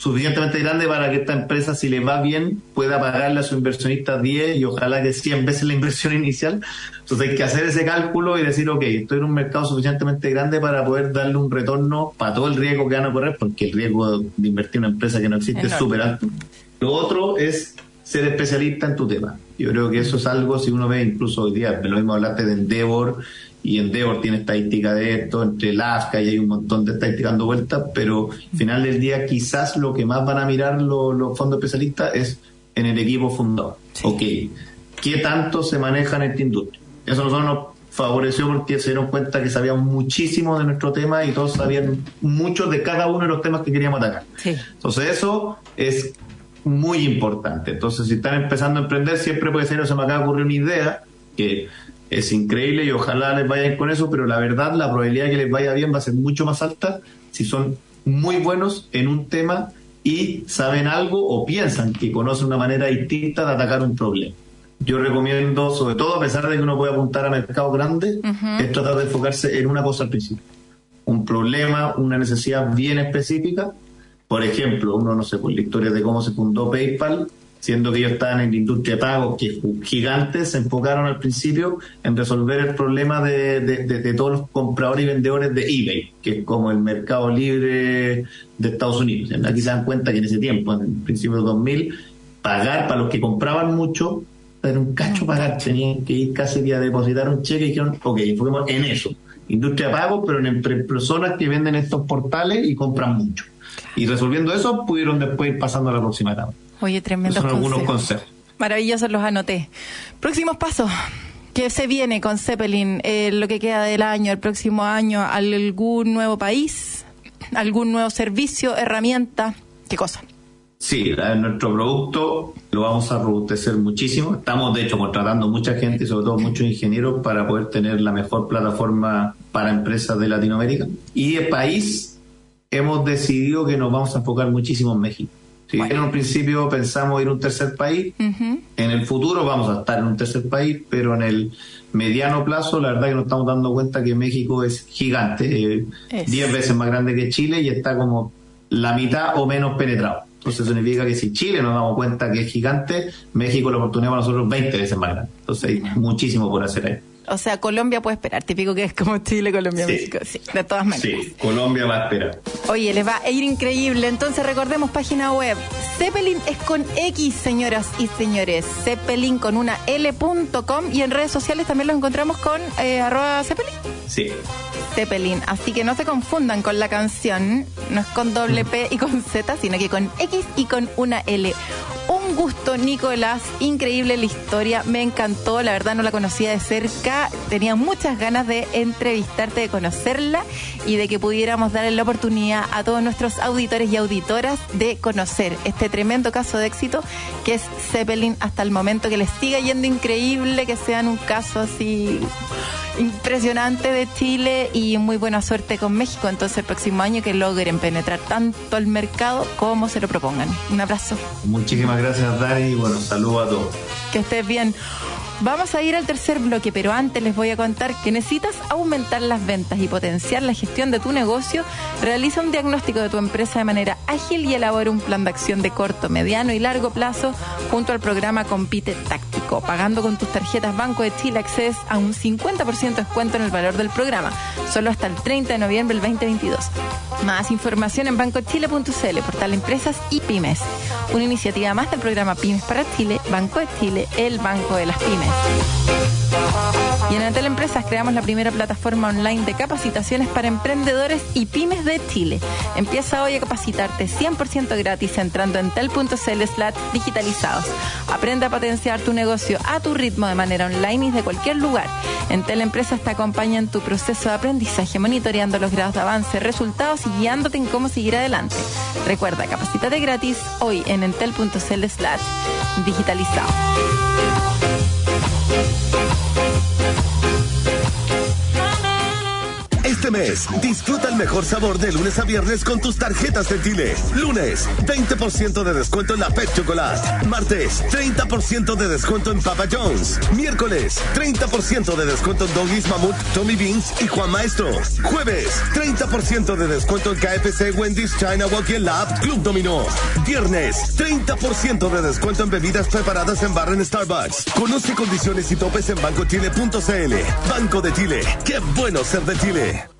suficientemente grande para que esta empresa, si le va bien, pueda pagarle a su inversionista 10 y ojalá que 100 veces la inversión inicial. Entonces hay que hacer ese cálculo y decir, ok, estoy en un mercado suficientemente grande para poder darle un retorno para todo el riesgo que van a correr, porque el riesgo de invertir en una empresa que no existe es súper alto. Lo otro es ser especialista en tu tema. Yo creo que eso es algo, si uno ve incluso hoy día, lo mismo hablaste de Endeavor y Endeavor tiene estadística de esto, entre Lasca y hay un montón de estadísticas dando vueltas, pero al final del día quizás lo que más van a mirar los, los fondos especialistas es en el equipo fundador. Ok, ¿qué tanto se maneja en esta industria? Eso a nosotros nos favoreció porque se dieron cuenta que sabíamos muchísimo de nuestro tema y todos sabían mucho de cada uno de los temas que queríamos atacar. Sí. Entonces eso es muy importante. Entonces si están empezando a emprender siempre puede ser, o se me acaba de ocurrir una idea que es increíble y ojalá les vaya bien con eso, pero la verdad la probabilidad de que les vaya bien va a ser mucho más alta si son muy buenos en un tema y saben algo o piensan que conocen una manera distinta de atacar un problema. Yo recomiendo, sobre todo a pesar de que uno puede apuntar a mercados grandes, es tratar de enfocarse en una cosa al principio. Un problema, una necesidad bien específica. Por ejemplo, uno no sé, por la historia de cómo se fundó PayPal, siendo que ellos estaban en la industria de pagos, que es gigante, se enfocaron al principio en resolver el problema de, todos los compradores y vendedores de eBay, que es como el mercado libre de Estados Unidos. Aquí se dan cuenta que en ese tiempo, en el principio de 2000, pagar para los que compraban mucho era un cacho pagar, tenían que ir casi a depositar un cheque y dijeron, ok, enfoquemos en eso. Industria de pagos, pero en personas que venden estos portales y compran mucho. Y resolviendo eso, pudieron después ir pasando a la próxima etapa. Oye, tremendos Esos son algunos consejos. Maravillosos los anoté. Próximos pasos. ¿Qué se viene con Zeppelin? Eh, lo que queda del año, el próximo año, algún nuevo país, algún nuevo servicio, herramienta, ¿qué cosa? Sí, nuestro producto lo vamos a robustecer muchísimo. Estamos, de hecho, contratando mucha gente y sobre todo muchos ingenieros para poder tener la mejor plataforma para empresas de Latinoamérica. Y de país, hemos decidido que nos vamos a enfocar muchísimo en México. Si bien en un principio pensamos ir a un tercer país, en el futuro vamos a estar en un tercer país, pero en el mediano plazo, la verdad que nos estamos dando cuenta que México es gigante, eh, Es. 10 veces más grande que Chile y está como la mitad o menos penetrado. Entonces significa que si Chile nos damos cuenta que es gigante, México la oportunidad para nosotros 20 veces más grande. Entonces hay muchísimo por hacer ahí. O sea, Colombia puede esperar, típico que es como Chile, Colombia, Sí. México. Sí, de todas maneras. Sí, Colombia va a esperar. Oye, les va a ir increíble. Entonces recordemos página web. Zeppelin es con X, señoras y señores. Zeppelin con una L.com y en redes sociales también los encontramos con eh, arroba Zeppelin. Sí. Zeppelin. Así que no se confundan con la canción. No es con doble P y con Z, sino que con X y con una L. Gusto, Nicolás. Increíble la historia. Me encantó. La verdad no la conocía de cerca. Tenía muchas ganas de entrevistarte, de conocerla y de que pudiéramos darle la oportunidad a todos nuestros auditores y auditoras de conocer este tremendo caso de éxito que es Zeppelin hasta el momento. Que les siga yendo increíble, que sean un caso así impresionante de Chile y muy buena suerte con México. Entonces el próximo año que logren penetrar tanto el mercado como se lo propongan. Un abrazo. Muchísimas gracias, Dani. y Bueno, saludos a todos. Que estés bien. Vamos a ir al tercer bloque, pero antes les voy a contar que necesitas aumentar las ventas y potenciar la gestión de tu negocio. Realiza un diagnóstico de tu empresa de manera ágil y elabora un plan de acción de corto, mediano y largo plazo junto al programa Compite Táctico. Pagando con tus tarjetas Banco de Chile accedes a un 50% de descuento en el valor del programa, solo hasta el 30 de noviembre del 2022. Más información en bancochile.cl, portal Empresas y Pymes. Una iniciativa más del programa Pymes para Chile, Banco de Chile, el banco de las pymes. Y en Entel Empresas creamos la primera plataforma online de capacitaciones para emprendedores y pymes de Chile. Empieza hoy a capacitarte 100% gratis entrando en tel.cl digitalizados. Aprende a potenciar tu negocio a tu ritmo de manera online y de cualquier lugar. Entel Empresas te acompaña en tu proceso de aprendizaje, monitoreando los grados de avance, resultados y guiándote en cómo seguir adelante. Recuerda, capacítate gratis hoy en entel.cl slash Thank you. Mes, disfruta el mejor sabor de lunes a viernes con tus tarjetas de Chile. Lunes, 20% de descuento en la Pet Chocolate. Martes, 30% de descuento en Papa John's. Miércoles, 30% de descuento en Doggies Mamut, Tommy Beans y Juan Maestro. Jueves, 30% de descuento en KFC, Wendy's, China Walkie Lab, Club Dominó. Viernes, 30% de descuento en bebidas preparadas en barra en Starbucks. Conoce condiciones y topes en bancochile.cl. Banco de Chile. Qué bueno ser de Chile.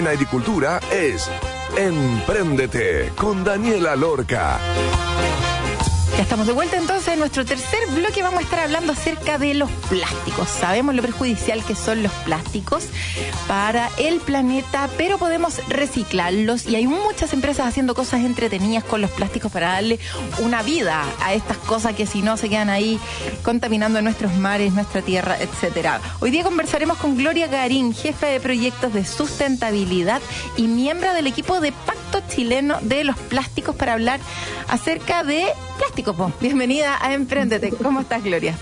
En agricultura es Empréndete con Daniela Lorca. Ya estamos de vuelta entonces en nuestro tercer bloque. Vamos a estar hablando acerca de los plásticos. Sabemos lo perjudicial que son los plásticos para el planeta, pero podemos reciclarlos y hay muchas empresas haciendo cosas entretenidas con los plásticos para darle una vida a estas cosas que si no se quedan ahí contaminando nuestros mares, nuestra tierra, etcétera. Hoy día conversaremos con Gloria Garín, jefa de proyectos de sustentabilidad y miembro del equipo de Pacto Chileno de los Plásticos para hablar acerca de plástico. po. Bienvenida a Emprendete. ¿Cómo estás, Gloria?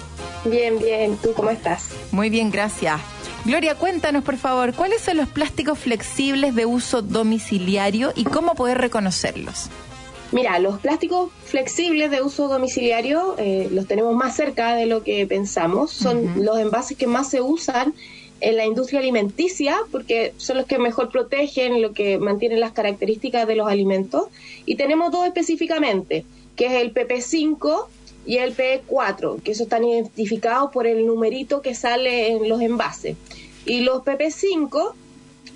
Bien, bien. ¿Tú cómo estás? Muy bien, gracias. Gloria, cuéntanos, por favor, ¿cuáles son los plásticos flexibles de uso domiciliario y cómo poder reconocerlos? Mira, los plásticos flexibles de uso domiciliario eh, los tenemos más cerca de lo que pensamos. Son los envases que más se usan en la industria alimenticia porque son los que mejor protegen, lo que mantienen las características de los alimentos. Y tenemos dos específicamente, que es el PP5 y el P4, que esos están identificados por el numerito que sale en los envases. Y los PP5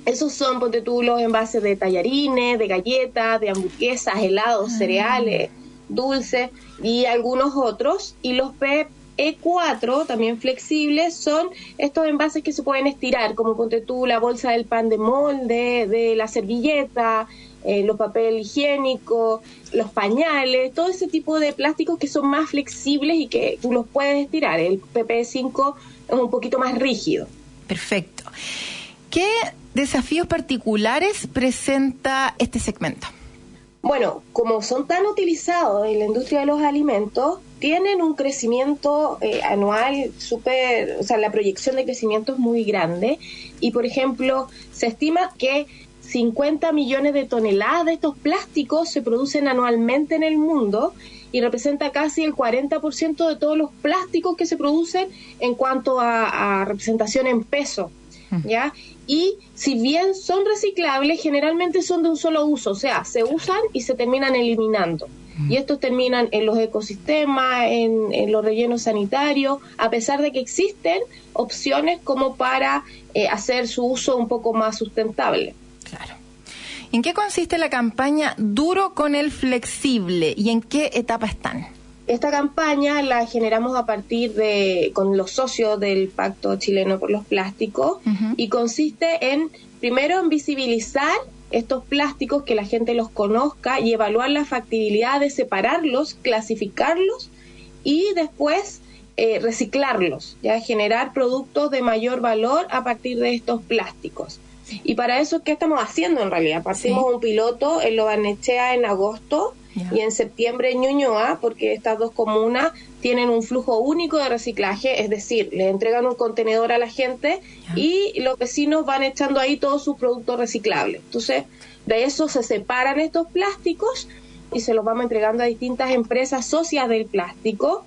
esos son, ponte tú, los envases de tallarines, de galletas, de hamburguesas, helados, cereales, dulces y algunos otros. Y los PE4, también flexibles, son estos envases que se pueden estirar, como ponte tú la bolsa del pan de molde, de la servilleta, eh, los papel higiénico, los pañales, todo ese tipo de plásticos que son más flexibles y que tú los puedes estirar. El PP5 es un poquito más rígido. Perfecto. ¿Qué desafíos particulares presenta este segmento? Bueno, como son tan utilizados en la industria de los alimentos, tienen un crecimiento eh, anual súper, o sea, la proyección de crecimiento es muy grande y, por ejemplo, se estima que 50 millones de toneladas de estos plásticos se producen anualmente en el mundo y representa casi el 40% de todos los plásticos que se producen en cuanto a, a representación en peso. ¿Ya? Y si bien son reciclables, generalmente son de un solo uso, o sea, se usan y se terminan eliminando. Y estos terminan en los ecosistemas, en, en los rellenos sanitarios, a pesar de que existen opciones como para eh, hacer su uso un poco más sustentable. ¿En qué consiste la campaña Duro con el Flexible y en qué etapa están? Esta campaña la generamos a partir de con los socios del Pacto Chileno por los Plásticos y consiste en primero en visibilizar estos plásticos que la gente los conozca y evaluar la factibilidad de separarlos, clasificarlos y después eh, reciclarlos, ya generar productos de mayor valor a partir de estos plásticos. Y para eso, ¿qué estamos haciendo en realidad? Partimos Sí. un piloto en Lobarnechea en agosto y en septiembre en Ñuñoa, porque estas dos comunas tienen un flujo único de reciclaje, es decir, le entregan un contenedor a la gente y los vecinos van echando ahí todos sus productos reciclables. Entonces, de eso se separan estos plásticos y se los vamos entregando a distintas empresas socias del plástico,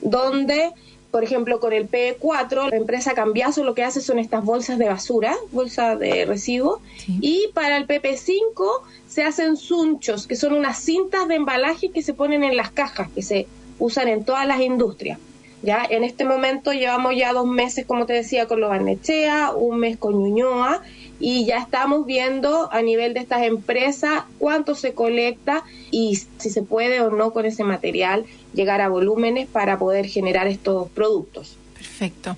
donde, por ejemplo, con el P4, la empresa Cambiazo lo que hace son estas bolsas de basura, bolsas de residuos, Sí. y para el PP5 se hacen sunchos, que son unas cintas de embalaje que se ponen en las cajas, que se usan en todas las industrias. Ya en este momento llevamos ya dos meses, como te decía, con Lobarnechea, un mes con Ñuñoa, y ya estamos viendo a nivel de estas empresas cuánto se colecta y si se puede o no con ese material llegar a volúmenes para poder generar estos productos. Perfecto.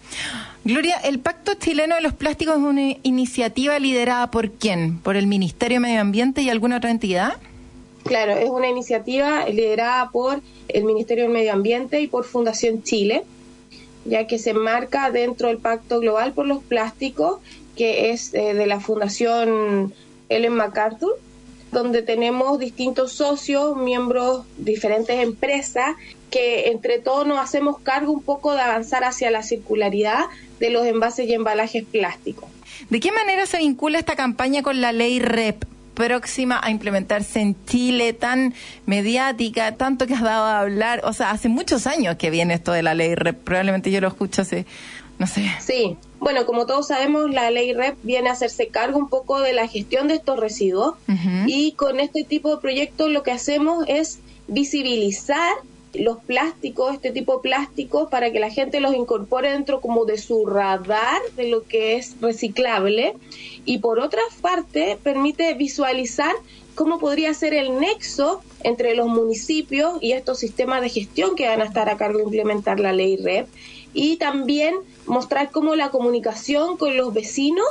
Gloria, el Pacto Chileno de los Plásticos es una iniciativa liderada por quién? ¿Por el Ministerio de Medio Ambiente y alguna otra entidad? Claro, es una iniciativa liderada por el Ministerio del Medio Ambiente y por Fundación Chile, ya que se enmarca dentro del Pacto Global por los Plásticos, que es eh, de la Fundación Ellen MacArthur, donde tenemos distintos socios, miembros, diferentes empresas, que entre todos nos hacemos cargo un poco de avanzar hacia la circularidad de los envases y embalajes plásticos. ¿De qué manera se vincula esta campaña con la ley REP? próxima a implementarse en Chile, tan mediática, tanto que has dado a hablar, o sea, hace muchos años que viene esto de la ley REP, probablemente yo lo escucho hace, no sé. Sí, bueno, como todos sabemos, la ley REP viene a hacerse cargo un poco de la gestión de estos residuos y con este tipo de proyectos lo que hacemos es visibilizar los plásticos, este tipo de plásticos, para que la gente los incorpore dentro como de su radar de lo que es reciclable. Y por otra parte, permite visualizar cómo podría ser el nexo entre los municipios y estos sistemas de gestión que van a estar a cargo de implementar la ley REP. Y también mostrar cómo la comunicación con los vecinos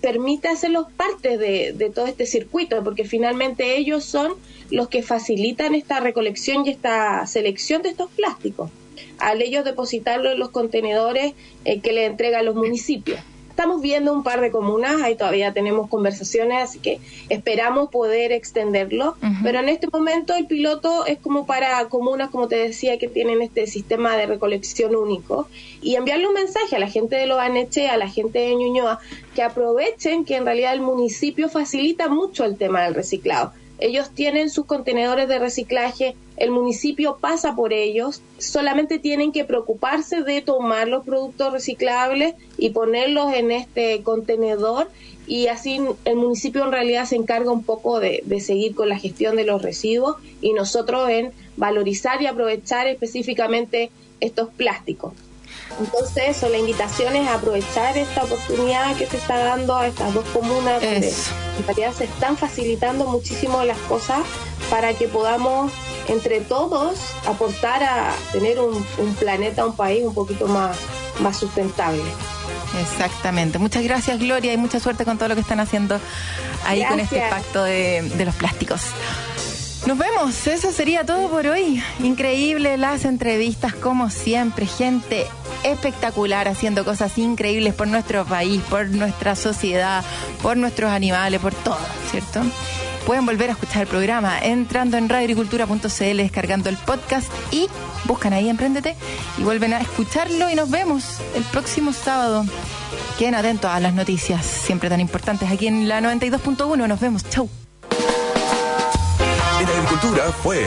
permite hacerlos parte de, de todo este circuito, porque finalmente ellos son los que facilitan esta recolección y esta selección de estos plásticos, al ellos depositarlo en los contenedores eh, que le entregan los municipios. Estamos viendo un par de comunas, ahí todavía tenemos conversaciones, así que esperamos poder extenderlo, pero en este momento el piloto es como para comunas, como te decía, que tienen este sistema de recolección único y enviarle un mensaje a la gente de Loaneche, a la gente de Ñuñoa, que aprovechen que en realidad el municipio facilita mucho el tema del reciclado ellos tienen sus contenedores de reciclaje, el municipio pasa por ellos, solamente tienen que preocuparse de tomar los productos reciclables y ponerlos en este contenedor y así el municipio en realidad se encarga un poco de, seguir con la gestión de los residuos y nosotros en valorizar y aprovechar específicamente estos plásticos. Entonces, eso, la invitación es aprovechar esta oportunidad que se está dando a estas dos comunas donde en realidad se están facilitando muchísimo las cosas para que podamos entre todos aportar a tener un, un planeta, un país un poquito más, más sustentable. Exactamente. Muchas gracias, Gloria, y mucha suerte con todo lo que están haciendo ahí con este pacto de, de los plásticos. Nos vemos, eso sería todo por hoy. Increíble las entrevistas, como siempre, gente espectacular haciendo cosas increíbles por nuestro país, por nuestra sociedad, por nuestros animales, por todo, ¿cierto? Pueden volver a escuchar el programa entrando en radioagricultura.cl, descargando el podcast y buscan ahí Emprendete y vuelven a escucharlo y nos vemos el próximo sábado. Queden atentos a las noticias, siempre tan importantes aquí en la 92.1. Nos vemos, chau. En Agricultura fue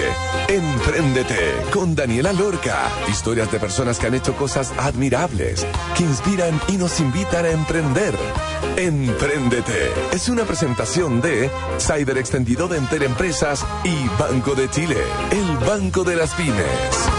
Emprendete con Daniela Lorca. Historias de personas que han hecho cosas admirables, que inspiran y nos invitan a emprender. Emprendete es una presentación de Cyber Extendido de Enter Empresas y Banco de Chile, el Banco de las Pymes.